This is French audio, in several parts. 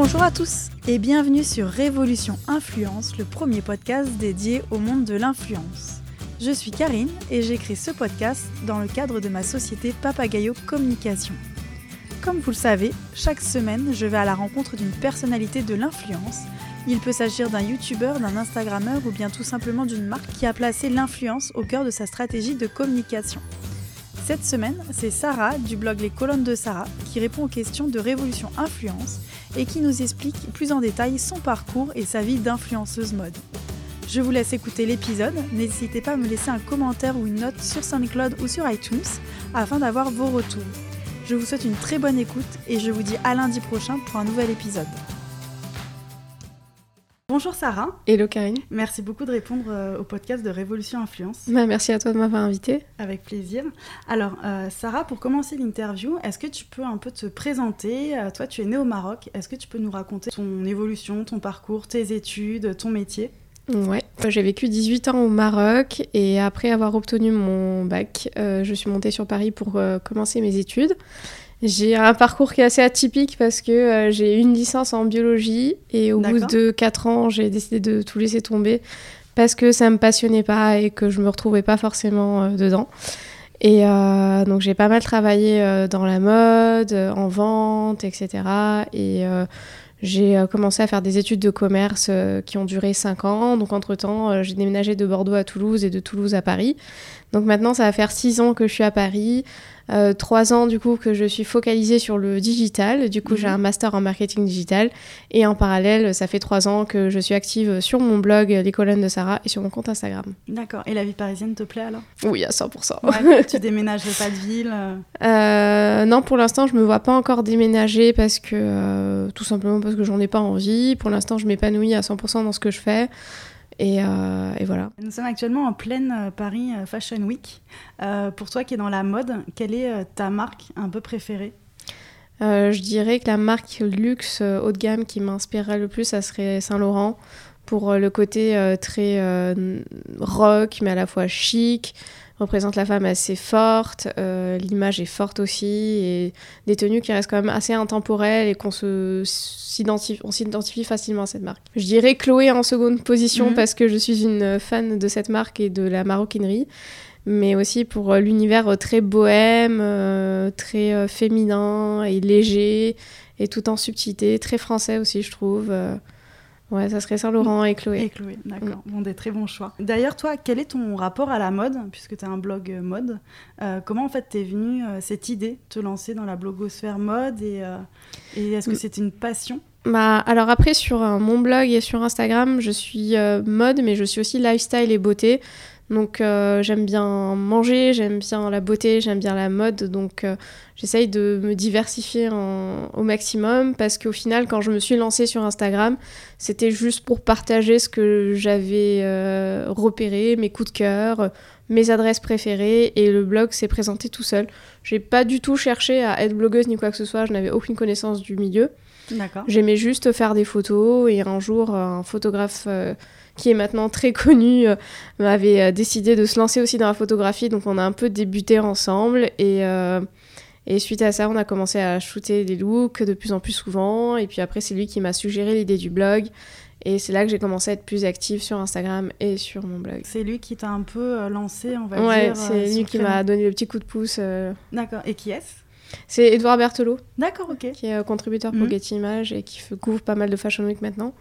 Bonjour à tous et bienvenue sur Révolution Influence, le premier podcast dédié au monde de l'influence. Je suis Karine et j'écris ce podcast dans le cadre de ma société Papagayo Communication. Comme vous le savez, chaque semaine, je vais à la rencontre d'une personnalité de l'influence. Il peut s'agir d'un youtubeur, d'un instagrammeur ou bien tout simplement d'une marque qui a placé l'influence au cœur de sa stratégie de communication. Cette semaine, c'est Sarah du blog Les Colonnes de Sarah qui répond aux questions de Révolution Influence et qui nous explique plus en détail son parcours et sa vie d'influenceuse mode. Je vous laisse écouter l'épisode, n'hésitez pas à me laisser un commentaire ou une note sur SoundCloud ou sur iTunes afin d'avoir vos retours. Je vous souhaite une très bonne écoute et je vous dis à lundi prochain pour un nouvel épisode. Bonjour Sarah. Hello Karine. Merci beaucoup de répondre euh, au podcast de Révolution Influence. Bah, merci à toi de m'avoir invité. Avec plaisir. Alors euh, Sarah, pour commencer l'interview, est-ce que tu peux un peu te présenter? Euh, Toi, tu es née au Maroc. Est-ce que tu peux nous raconter ton évolution, ton parcours, tes études, ton métier? Ouais, j'ai vécu 18 ans au Maroc et après avoir obtenu mon bac, je suis montée sur Paris pour commencer mes études. J'ai un parcours qui est assez atypique parce que euh, j'ai une licence en biologie et au bout de 4 ans, j'ai décidé de tout laisser tomber parce que ça me passionnait pas et que je me retrouvais pas forcément euh, dedans. Et euh, donc j'ai pas mal travaillé dans la mode, en vente, etc. Et j'ai commencé à faire des études de commerce qui ont duré 5 ans. Donc entre-temps, j'ai déménagé de Bordeaux à Toulouse et de Toulouse à Paris. Donc maintenant, ça va faire 6 ans que je suis à Paris. Euh, trois ans du coup que je suis focalisée sur le digital. Du coup, j'ai mhm. un master en marketing digital. Et en parallèle, ça fait trois ans que je suis active sur mon blog Les colonnes de Sarah et sur mon compte Instagram. D'accord. Et la vie parisienne te plaît alors? Oui, à 100%. Ouais, tu déménages pas de ville euh euh, Non, pour l'instant, je me vois pas encore déménager parce que tout simplement parce que j'en ai pas envie. Pour l'instant, je m'épanouis à 100% dans ce que je fais. Euh, et, voilà. Nous sommes actuellement en pleine euh, Paris euh, Fashion Week. pour toi qui es dans la mode, quelle est ta marque un peu préférée? Je dirais que la marque luxe haut de gamme qui m'inspirerait le plus, ça serait Saint-Laurent pour le côté très rock mais à la fois chic représente la femme assez forte, euh, l'image est forte aussi, et des tenues qui restent quand même assez intemporelles et qu'on se s'identifie, on s'identifie facilement à cette marque. Je dirais Chloé en seconde position mhm. parce que je suis une fan de cette marque et de la maroquinerie, mais aussi pour euh, l'univers très bohème, euh, très féminin et léger, et tout en subtilité, très français aussi je trouve. Ouais, ça serait Saint-Laurent et Chloé. Et Chloé, d'accord. Mm. Bon, des très bons choix. D'ailleurs, toi, quel est ton rapport à la mode, puisque tu as un blog euh, mode euh, Comment, en fait, t'es venue euh, cette idée de te lancer dans la blogosphère mode Et, et est-ce que mm. c'était une passion? Bah, alors après, sur mon blog et sur Instagram, je suis mode, mais je suis aussi lifestyle et beauté. Donc euh, j'aime bien manger, j'aime bien la beauté, j'aime bien la mode, donc euh, j'essaye de me diversifier au maximum parce qu'au final quand je me suis lancée sur Instagram, c'était juste pour partager ce que j'avais euh, repéré, mes coups de cœur, mes adresses préférées et le blog s'est présenté tout seul. J'ai pas du tout cherché à être blogueuse ni quoi que ce soit, je n'avais aucune connaissance du milieu. J'aimais juste faire des photos et un jour un photographe qui est maintenant très connu, euh, m'avait euh, décidé de se lancer aussi dans la photographie. Donc on a un peu débuté ensemble et, euh, et suite à ça, on a commencé à shooter des looks de plus en plus souvent. Et puis après, c'est lui qui m'a suggéré l'idée du blog. Et c'est là que j'ai commencé à être plus active sur Instagram et sur mon blog. C'est lui qui t'a un peu lancé, on va dire. Ouais, c'est lui qui m'a donné le petit coup de pouce. D'accord. Et qui est-ce? C'est Edouard Berthelot. D'accord, ok. Qui est contributeur pour. Getty Images et qui couvre pas mal de Fashion Week maintenant.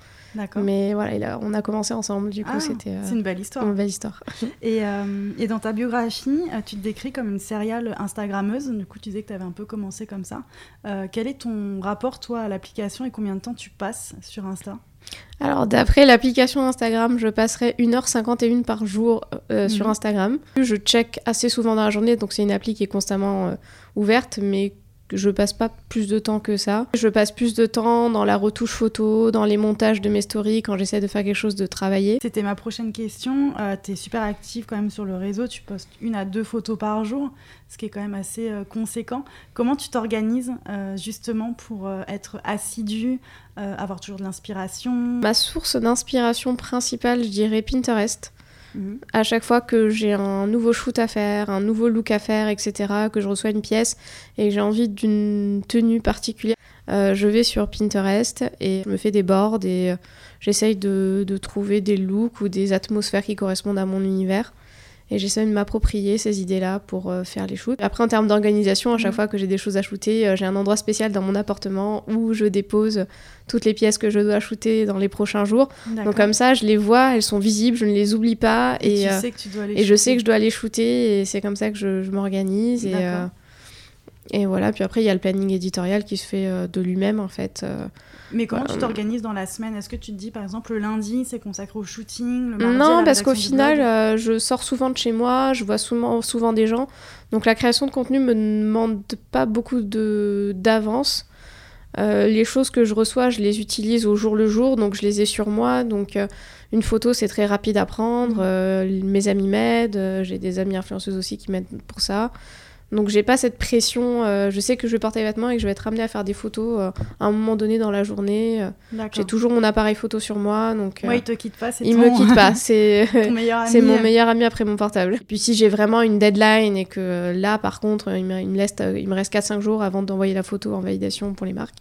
Mais voilà, on a commencé ensemble, du coup, ah, c'était. Euh, c'est une belle histoire. Une belle histoire. et, euh, et, dans ta biographie, euh, tu te décris comme une serial Instagrammeuse. Du coup, tu disais que tu avais un peu commencé comme ça. quel est ton rapport, toi, à l'application et combien de temps tu passes sur Insta? Alors d'après l'application Instagram, je passerai 1h51 par jour sur mhm. Instagram. Je check assez souvent dans la journée, donc c'est une appli qui est constamment ouverte, mais je passe pas plus de temps que ça. Je passe plus de temps dans la retouche photo, dans les montages de mes stories quand j'essaie de faire quelque chose de travailler. C'était ma prochaine question. Euh, tu es super active quand même sur le réseau, tu postes une à deux photos par jour, ce qui est quand même assez euh, conséquent. Comment tu t'organises euh, justement pour être assidu, avoir toujours de l'inspiration? Ma source d'inspiration principale, je dirais Pinterest. À chaque fois que j'ai un nouveau shoot à faire, un nouveau look à faire, etc., que je reçois une pièce et que j'ai envie d'une tenue particulière, je vais sur Pinterest et je me fais des boards et j'essaye de, de, trouver des looks ou des atmosphères qui correspondent à mon univers et j'essaie de m'approprier ces idées-là pour euh, faire les shoots. Après, en termes d'organisation, à chaque mm. fois que j'ai des choses à shooter, euh, j'ai un endroit spécial dans mon appartement où je dépose toutes les pièces que je dois shooter dans les prochains jours. Donc comme ça, je les vois, elles sont visibles, je ne les oublie pas et, et, euh, sais que tu dois et je sais que je dois les shooter et c'est comme ça que je, je m'organise et et voilà, puis après, il y a le planning éditorial qui se fait euh, de lui-même, en fait. Euh. Mais comment tu t'organises dans la semaine? Est-ce que tu te dis, par exemple, le lundi, c'est consacré au shooting le mardi, Non, parce qu'au final, euh, je sors souvent de chez moi, je vois souvent, souvent des gens. Donc la création de contenu me demande pas beaucoup d'avance. les choses que je reçois, je les utilise au jour le jour, donc je les ai sur moi. Donc une photo, c'est très rapide à prendre. Mmh. mes amis m'aident, j'ai des amis influenceuses aussi qui m'aident pour ça. Donc j'ai pas cette pression. Euh, je sais que je vais porter les vêtements et que je vais être amenée à faire des photos euh, à un moment donné dans la journée. j'ai toujours mon appareil photo sur moi, donc. Euh, il te quitte pas. Il me quitte pas. C'est c'est mon meilleur ami après mon portable. Et puis si j'ai vraiment une deadline et que là par contre il me, il me, il me reste 4-5 jours avant d'envoyer la photo en validation pour les marques.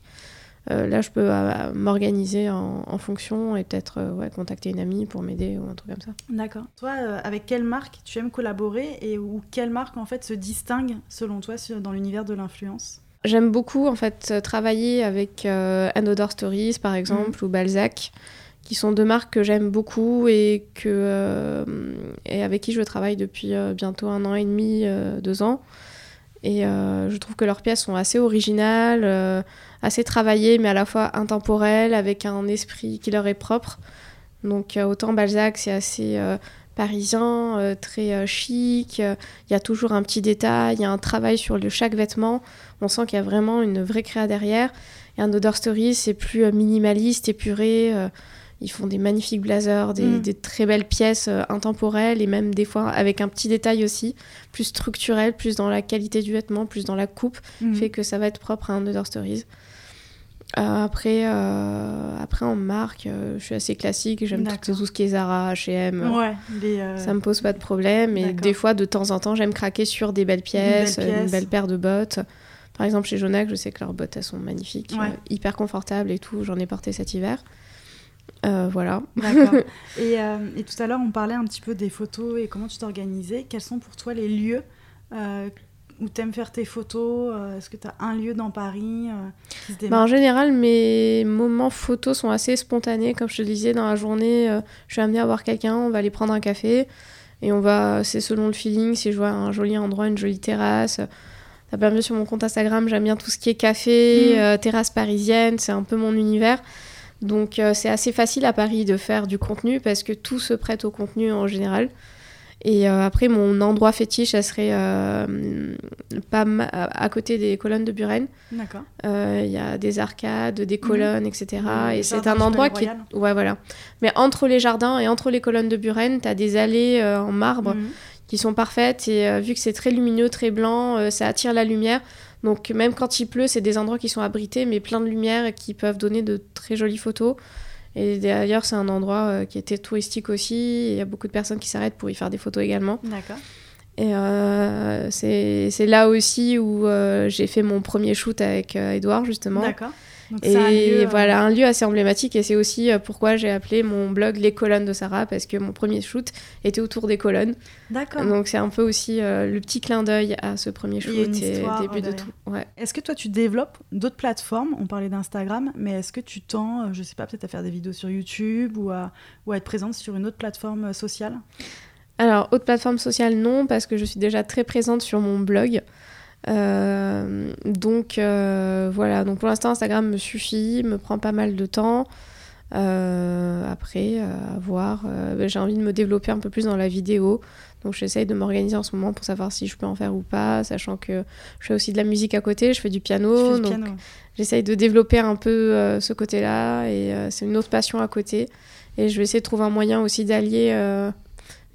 Euh, là, je peux euh, m'organiser en, fonction et peut-être euh, ouais, contacter une amie pour m'aider ou un truc comme ça. D'accord. Toi, avec quelle marque tu aimes collaborer et ou quelle marque en fait se distingue selon toi dans l'univers de l'influence? J'aime beaucoup en fait travailler avec Another Stories par exemple mmh. ou Balzac qui sont deux marques que j'aime beaucoup et, que, et avec qui je travaille depuis bientôt un an et demi, deux ans. Et je trouve que leurs pièces sont assez originales assez travaillées, mais à la fois intemporelles, avec un esprit qui leur est propre. Donc euh, autant Balzac, c'est assez euh, parisien, euh, très chic. Il y a toujours un petit détail, il y a un travail sur chaque vêtement. On sent qu'il y a vraiment une vraie créa derrière. Et un Other Story, c'est plus minimaliste, épuré. Ils font des magnifiques blazers, des, mm. très belles pièces intemporelles et même des fois avec un petit détail aussi, plus structurel, plus dans la qualité du vêtement, plus dans la coupe, mm. fait que ça va être propre à un Other Stories. Euh, après, euh, après, en marque, euh, je suis assez classique. J'aime tout, tout, ce qui est Zara, H&M. Ouais, Ça me pose pas de problème. Et des fois, de temps en temps, j'aime craquer sur des belles pièces, une belle, paire de bottes. Par exemple, chez Jonac, je sais que leurs bottes, elles sont magnifiques, hyper confortables et tout. J'en ai porté cet hiver. Voilà. D'accord. et, et, tout à l'heure, on parlait un petit peu des photos et comment tu t'organisais. Quels sont pour toi les lieux où t'aimes faire tes photos euh, Est-ce que tu as un lieu dans Paris euh, bah, En général, mes moments photos sont assez spontanés. Comme je te disais, dans la journée, euh, je suis amenée à voir quelqu'un, on va aller prendre un café. Et on va, c'est selon le feeling, si je vois un joli endroit, une jolie terrasse. T'as bien vu sur mon compte Instagram, j'aime bien tout ce qui est café, mm. terrasse parisienne, c'est un peu mon univers. Donc c'est assez facile à Paris de faire du contenu parce que tout se prête au contenu en général. Et euh, après, mon endroit fétiche, ça serait euh, pas à côté des colonnes de Buren. D'accord. Euh, il y a des arcades, des colonnes, etc. et c'est un endroit qui est... Ouais, voilà. Mais entre les jardins et entre les colonnes de Buren, tu as des allées en marbre mhm. qui sont parfaites. Et vu que c'est très lumineux, très blanc, ça attire la lumière. Donc même quand il pleut, c'est des endroits qui sont abrités, mais plein de lumière et qui peuvent donner de très jolies photos. Et d'ailleurs, c'est un endroit euh, qui était touristique aussi. Il y a beaucoup de personnes qui s'arrêtent pour y faire des photos également. D'accord. Et euh, c'est là aussi où euh, j'ai fait mon premier shoot avec Edouard, justement. D'accord et un lieu, euh, voilà, un lieu assez emblématique. Et c'est aussi euh, pourquoi j'ai appelé mon blog Les colonnes de Sarah, parce que mon premier shoot était autour des colonnes. D'accord. Donc c'est un peu aussi euh, le petit clin d'œil à ce premier shoot et début de tout. Ouais. Est-ce que toi tu développes d'autres plateformes? On parlait d'Instagram, mais est-ce que tu tends, je sais pas, peut-être à faire des vidéos sur YouTube ou à, ou à être présente sur une autre plateforme sociale? Alors, autre plateforme sociale, non, parce que je suis déjà très présente sur mon blog. Euh, donc euh, voilà, donc pour l'instant Instagram me suffit, me prend pas mal de temps. Euh, après, à voir, ben, j'ai envie de me développer un peu plus dans la vidéo. Donc j'essaye de m'organiser en ce moment pour savoir si je peux en faire ou pas, sachant que je fais aussi de la musique à côté, je fais du piano. donc j'essaye de développer un peu ce côté-là et c'est une autre passion à côté. Et je vais essayer de trouver un moyen aussi d'allier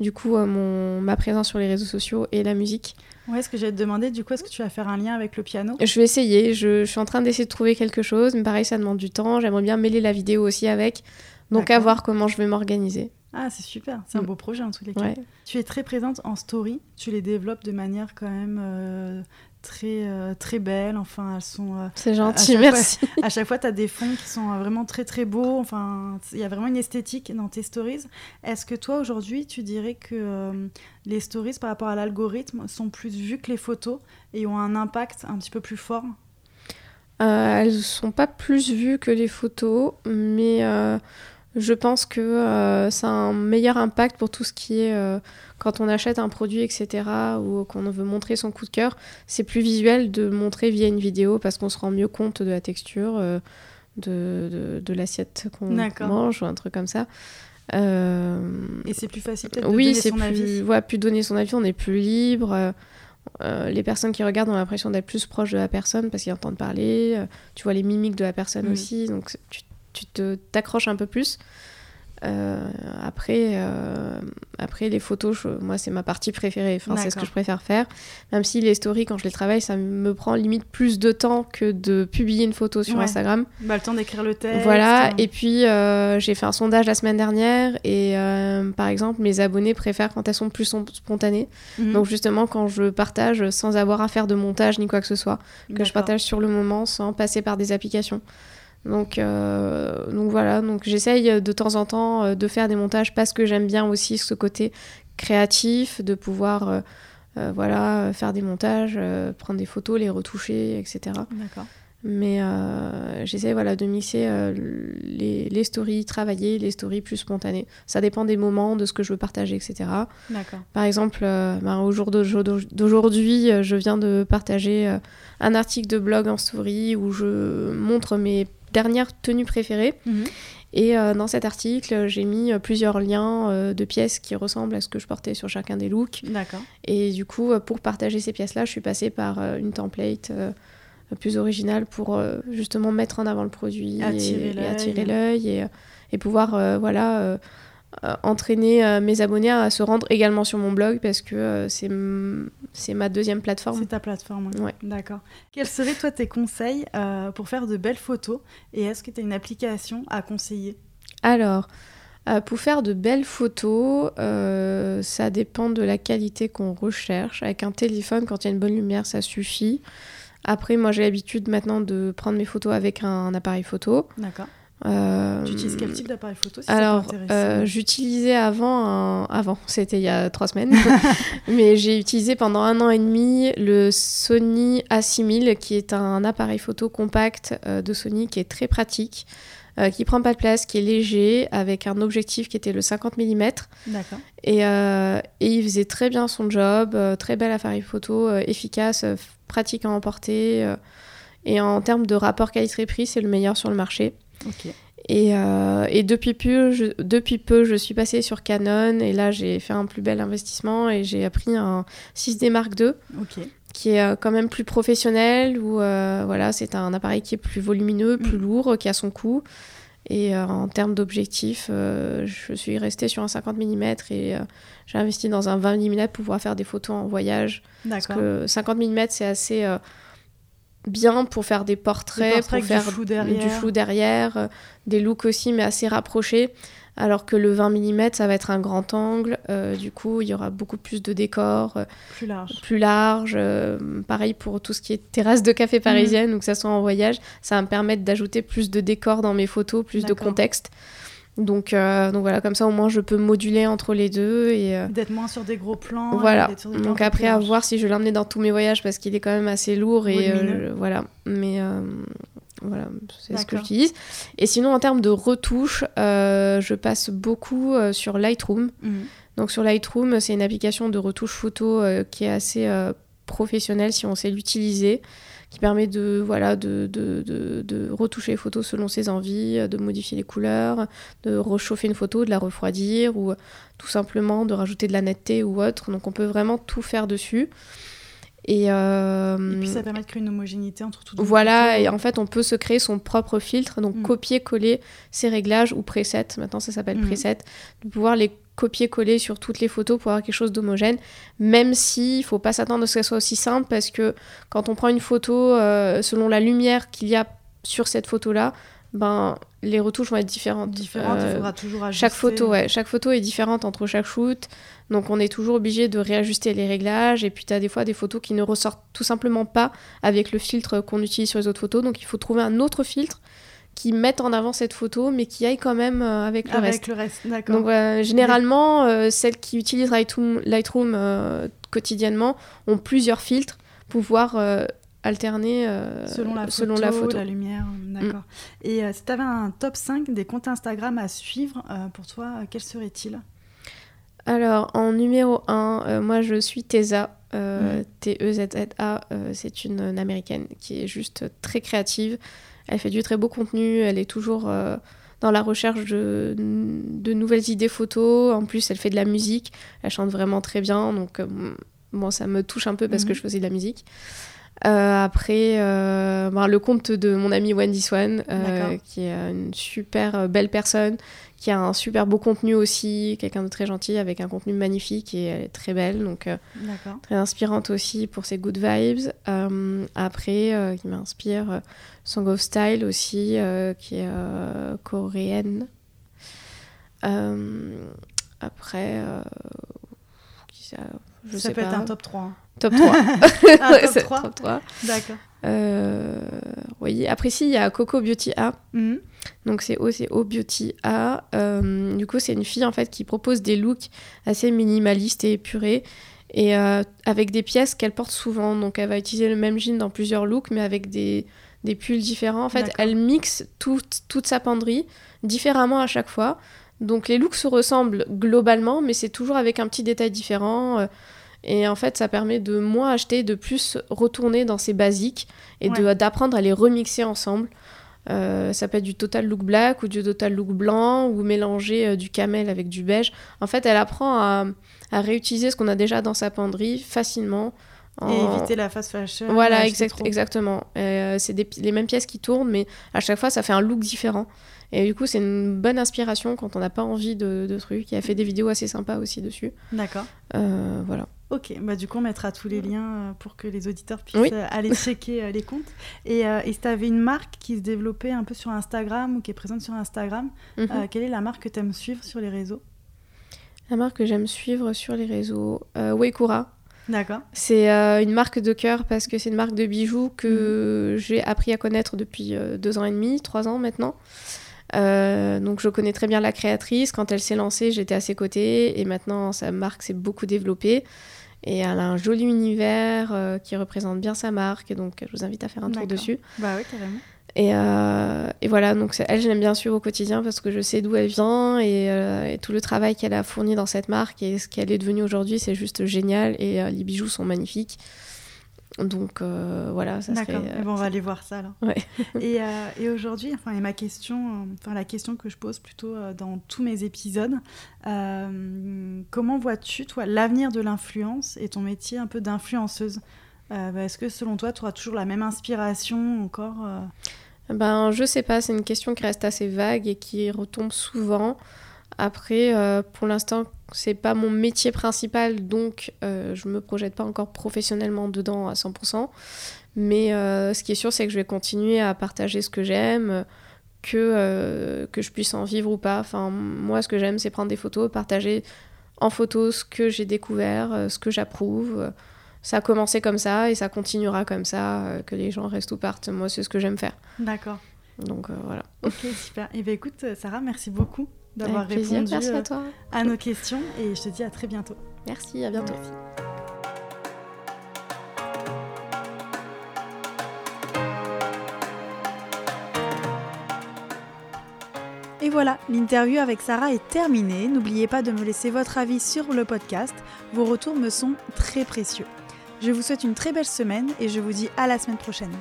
du coup mon, ma présence sur les réseaux sociaux et la musique. Ouais, ce que j'allais te demander, du coup, est-ce que tu vas faire un lien avec le piano? Je vais essayer. Je, suis en train d'essayer de trouver quelque chose, mais pareil, ça demande du temps. J'aimerais bien mêler la vidéo aussi avec. Donc, à voir comment je vais m'organiser. Ah, c'est super, c'est un Mm. beau projet en tous les cas. Ouais. Tu es très présente en story, tu les développes de manière quand même euh, très, euh, très belle. Enfin, elles sont. euh, C'est gentil, merci. à chaque fois, tu as des fonds qui sont euh, vraiment très très beaux. Enfin, il y a vraiment une esthétique dans tes stories. Est-ce que toi, aujourd'hui, tu dirais que euh, les stories, par rapport à l'algorithme, sont plus vues que les photos et ont un impact un petit peu plus fort? Elles sont pas plus vues que les photos, mais je pense que euh, ça a un meilleur impact pour tout ce qui est euh, quand on achète un produit, etc., ou qu'on veut montrer son coup de cœur. C'est plus visuel de montrer via une vidéo parce qu'on se rend mieux compte de la texture, euh, de, de, de l'assiette qu'on mange ou un truc comme ça. Euh, Et c'est plus facile peut-être de oui, donner c'est son plus, avis. ouais, plus donner son avis, on est plus libre. euh, les personnes qui regardent ont l'impression d'être plus proches de la personne parce qu'ils entendent parler. euh, tu vois les mimiques de la personne Mm. aussi, donc c'est- tu, tu te t'accroches un peu plus. Euh, après, euh, après, les photos, je- moi, c'est ma partie préférée. Enfin, c'est ce que je préfère faire. Même si les stories, quand je les travaille, ça me prend limite plus de temps que de publier une photo sur Ouais. Instagram. Bah, le temps d'écrire le texte. Voilà, euh, et puis euh, j'ai fait un sondage la semaine dernière et par exemple mes abonnés préfèrent quand elles sont plus spontanées. mhm. Donc justement quand je partage sans avoir à faire de montage ni quoi que ce soit, que je partage sur le moment sans passer par des applications. Donc, euh, donc voilà, donc j'essaye de temps en temps euh, de faire des montages parce que j'aime bien aussi ce côté créatif, de pouvoir euh, euh, voilà, faire des montages, prendre des photos, les retoucher, etc. Mais j'essaie voilà, de mixer les, les stories travaillées, les stories plus spontanées. Ça dépend des moments, de ce que je veux partager, etc. Par exemple, ben, au jour d'aujo- d'aujourd'hui, je viens de partager un article de blog en story où je montre mes dernières tenues préférées. Mhm. Et euh, dans cet article, j'ai mis euh, plusieurs liens euh, de pièces qui ressemblent à ce que je portais sur chacun des looks. D'accord. Et du coup, pour partager ces pièces-là, je suis passée par euh, une template plus originale pour justement mettre en avant le produit Attirer et, et l'œil. attirer l'œil et, et pouvoir voilà, entraîner euh, mes abonnés à se rendre également sur mon blog parce que euh, c'est c'est ma deuxième plateforme. C'est ta plateforme. oui. Ouais. D'accord. Quels seraient toi tes conseils euh, pour faire de belles photos et est-ce que tu as une application à conseiller? Alors, euh, pour faire de belles photos, euh, ça dépend de la qualité qu'on recherche. Avec un téléphone, quand il y a une bonne lumière, ça suffit. Après, moi, j'ai l'habitude maintenant de prendre mes photos avec un, appareil photo. D'accord. Euh, Tu utilises quel type d'appareil photo si Alors, euh, j'utilisais avant, un- avant, c'était il y a trois semaines, mais j'ai utilisé pendant un an et demi le Sony A6000, qui est un appareil photo compact euh, de Sony qui est très pratique, qui prend pas de place, qui est léger, avec un objectif qui était le 50 mm. D'accord. Et, et il faisait très bien son job, très bel appareil photo, efficace, pratique à emporter. et en termes de rapport qualité-prix, c'est le meilleur sur le marché. Et, euh, et depuis, peu, je, depuis peu, je suis passée sur Canon et là, j'ai fait un plus bel investissement et j'ai appris un 6D Mark II qui est euh, quand même plus professionnel où euh, voilà, c'est un appareil qui est plus volumineux, plus Mm. lourd, qui a son coût. Et euh, en termes d'objectif, euh, je suis restée sur un 50 mm et euh, j'ai investi dans un 20 mm pour pouvoir faire des photos en voyage. Parce que 50 mm, c'est assez bien pour faire des portraits, Des portraits pour avec du faire flou derrière. flou derrière, euh, des looks aussi, mais assez rapprochés. Alors que le 20 mm, ça va être un grand angle. euh, du coup, il y aura beaucoup plus de décors, euh, Plus large. plus large. pareil pour tout ce qui est terrasse de café parisienne ou que ça soit en voyage. Ça va me permettre d'ajouter plus de décors dans mes photos, plus de contexte. Donc, euh, donc voilà, comme ça au moins je peux moduler entre les deux et, euh, D'être moins sur des gros plans. voilà. Donc après à voir si je vais l'emmener dans tous mes voyages parce qu'il est quand même assez lourd et euh, voilà. Mais euh, voilà, c'est ce que j'utilise. Et sinon en termes de retouches, je passe beaucoup sur Lightroom. Mhm. Donc sur Lightroom, c'est une application de retouche photo qui est assez professionnelle si on sait l'utiliser, qui permet de, voilà, de, de, de, de retoucher les photos selon ses envies, de modifier les couleurs, de réchauffer une photo, de la refroidir ou euh, tout simplement de rajouter de la netteté ou autre. Donc on peut vraiment tout faire dessus. Et, euh, Et puis ça permet de créer une homogénéité entre toutes voilà, et en fait, on peut se créer son propre filtre, donc Mm. copier-coller ses réglages ou presets, maintenant ça s'appelle Mm. preset, de pouvoir les copier-coller sur toutes les photos pour avoir quelque chose d'homogène, même si il faut pas s'attendre à ce que ça soit aussi simple, parce que quand on prend une photo, euh, selon la lumière qu'il y a sur cette photo-là, ben les retouches vont être différentes. Différentes, il faudra toujours ajuster. Chaque photo, ouais, chaque photo est différente entre chaque shoot. Donc on est toujours obligé de réajuster les réglages. Et puis tu as des fois des photos qui ne ressortent tout simplement pas avec le filtre qu'on utilise sur les autres photos. Donc il faut trouver un autre filtre qui mette en avant cette photo, mais qui aille quand même euh, avec le Avec reste. le reste, d'accord. Donc euh, généralement, euh, celles qui utilisent Lightroom, Lightroom, euh, quotidiennement ont plusieurs filtres pour pouvoir alterner selon la photo, selon la photo. Mm. lumière, d'accord. Et si tu avais un top 5 des comptes Instagram à suivre, pour toi, euh, quel serait-il? Alors, en numéro 1, moi je suis Teza. euh, Mhm. T-E-Z-Z-A, euh, c'est une, une américaine qui est juste très créative. Elle fait du très beau contenu, elle est toujours euh, dans la recherche de, de nouvelles idées photos. En plus, elle fait de la musique, elle chante vraiment très bien, donc euh, bon, ça me touche un peu parce Mhm. que je faisais de la musique. Euh, après, euh, ben, le compte de mon amie Wendy Swan, euh, qui est une super euh, belle personne, qui a un super beau contenu aussi, quelqu'un de très gentil avec un contenu magnifique et elle est très belle, donc euh, très inspirante aussi pour ses good vibes. Euh, après, euh, qui m'inspire, euh, Song of Style aussi, euh, qui est euh, coréenne. Euh, après, euh, qui ça, je ça sais peut pas. être un top 3. hein. Top 3. Un Ouais, top c'est 3. top 3. D'accord. Euh, oui, après, si, il y a Coco Beauty A. Mhm. Donc c'est O, c'est O Beauty A. Euh, du coup, c'est une fille en fait qui propose des looks assez minimalistes et épurés et euh, avec des pièces qu'elle porte souvent. Donc elle va utiliser le même jean dans plusieurs looks, mais avec des, des pulls différents. En fait, elle mixe toute, toute sa penderie différemment à chaque fois. Donc les looks se ressemblent globalement, mais c'est toujours avec un petit détail différent. Et en fait, ça permet de moins acheter, de plus retourner dans ses basiques et de- Ouais. d'apprendre à les remixer ensemble. Euh, ça peut être du total look black ou du total look blanc ou mélanger euh, du camel avec du beige. En fait, elle apprend à, à réutiliser ce qu'on a déjà dans sa penderie facilement. Et en- éviter la fast fashion. Voilà, exact- exactement. Euh, c'est les mêmes pièces qui tournent, mais à chaque fois, ça fait un look différent. Et du coup, c'est une bonne inspiration quand on n'a pas envie de, de trucs. Il a fait des vidéos assez sympas aussi dessus. D'accord. Euh, voilà. Ok, bah du coup on mettra tous les liens euh, pour que les auditeurs puissent Oui. aller checker les comptes. Et, euh, et si tu avais une marque qui se développait un peu sur Instagram ou qui est présente sur Instagram, Mhm. quelle est la marque que tu aimes suivre sur les réseaux? La marque que j'aime suivre sur les réseaux, Weikura. D'accord. C'est euh, une marque de cœur parce que c'est une marque de bijoux que j'ai appris à connaître depuis euh, deux ans et demi, trois ans maintenant. Euh, donc je connais très bien la créatrice. Quand elle s'est lancée, j'étais à ses côtés et maintenant sa marque s'est beaucoup développée. Et elle a un joli univers euh, qui représente bien sa marque. Et donc je vous invite à faire un tour dessus. Bah oui, carrément. Et, euh, et voilà, donc elle, je l'aime bien suivre au quotidien parce que je sais d'où elle vient et, euh, et tout le travail qu'elle a fourni dans cette marque et ce qu'elle est devenue aujourd'hui, c'est juste génial et euh, les bijoux sont magnifiques. Donc voilà, ça serait. D'accord. Eh ben, on va aller voir ça alors. Ouais. et, et aujourd'hui, enfin, et ma question, enfin la question que je pose plutôt dans tous mes épisodes, comment vois-tu toi l'avenir de l'influence et ton métier un peu d'influenceuse? Bah, Est-ce que selon toi, tu auras toujours la même inspiration encore euh, Ben, je sais pas, c'est une question qui reste assez vague et qui retombe souvent. Après, euh, pour l'instant, c'est pas mon métier principal, donc euh, je me projette pas encore professionnellement dedans à 100%. Mais euh, ce qui est sûr, c'est que je vais continuer à partager ce que j'aime, que, euh, je puisse en vivre ou pas. Enfin, moi, ce que j'aime, c'est prendre des photos, partager en photo ce que j'ai découvert, euh, ce que j'approuve. Ça a commencé comme ça et ça continuera comme ça, euh, que les gens restent ou partent. Moi, c'est ce que j'aime faire. D'accord. Donc euh, voilà. Ok, super. Et bien écoute, euh, Sarah, merci beaucoup d'avoir répondu Merci à toi. à nos questions et je te dis à très bientôt. Merci, à bientôt. Merci. Et voilà, l'interview avec Sarah est terminée. N'oubliez pas de me laisser votre avis sur le podcast. Vos retours me sont très précieux. Je vous souhaite une très belle semaine et je vous dis à la semaine prochaine.